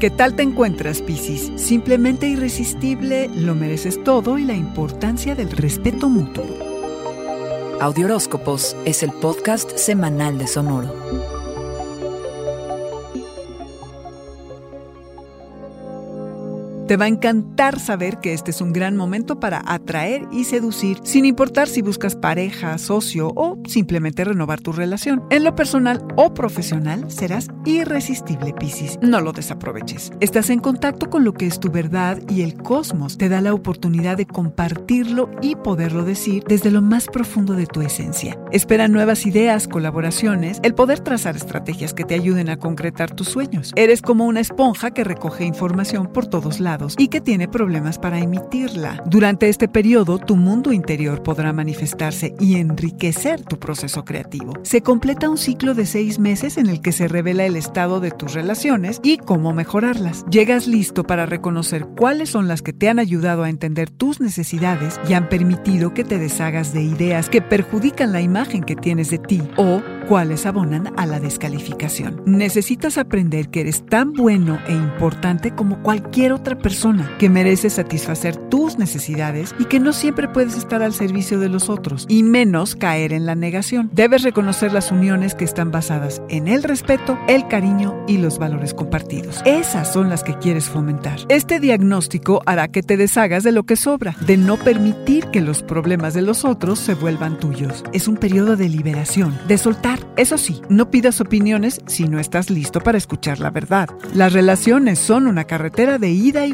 ¿Qué tal te encuentras, Piscis? Simplemente irresistible, lo mereces todo y la importancia del respeto mutuo. Audioróscopos es el podcast semanal de Sonoro. Te va a encantar saber que este es un gran momento para atraer y seducir, sin importar si buscas pareja, socio o simplemente renovar tu relación. En lo personal o profesional serás irresistible, Piscis. No lo desaproveches. Estás en contacto con lo que es tu verdad y el cosmos te da la oportunidad de compartirlo y poderlo decir desde lo más profundo de tu esencia. Espera nuevas ideas, colaboraciones, el poder trazar estrategias que te ayuden a concretar tus sueños. Eres como una esponja que recoge información por todos lados y que tiene problemas para emitirla. Durante este periodo, tu mundo interior podrá manifestarse y enriquecer tu proceso creativo. Se completa un ciclo de seis meses en el que se revela el estado de tus relaciones y cómo mejorarlas. Llegas listo para reconocer cuáles son las que te han ayudado a entender tus necesidades y han permitido que te deshagas de ideas que perjudican la imagen que tienes de ti o cuáles abonan a la descalificación. Necesitas aprender que eres tan bueno e importante como cualquier otra persona, que mereces satisfacer tus necesidades y que no siempre puedes estar al servicio de los otros, y menos caer en la negación. Debes reconocer las uniones que están basadas en el respeto, el cariño y los valores compartidos. Esas son las que quieres fomentar. Este diagnóstico hará que te deshagas de lo que sobra, de no permitir que los problemas de los otros se vuelvan tuyos. Es un periodo de liberación, de soltar eso sí, no pidas opiniones si no estás listo para escuchar la verdad. Las relaciones son una carretera de ida y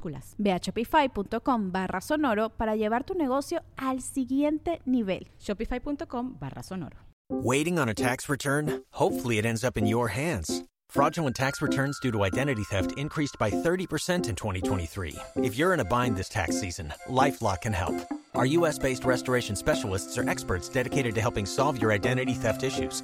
minúsculas Ve a shopify.com barra sonoro para llevar tu negocio al siguiente nivel. Shopify.com barra sonoro. Waiting on a tax return? Hopefully it ends up in your hands. Fraudulent tax returns due to identity theft increased by 30% in 2023. If you're in a bind this tax season, LifeLock can help. Our US-based restoration specialists are experts dedicated to helping solve your identity theft issues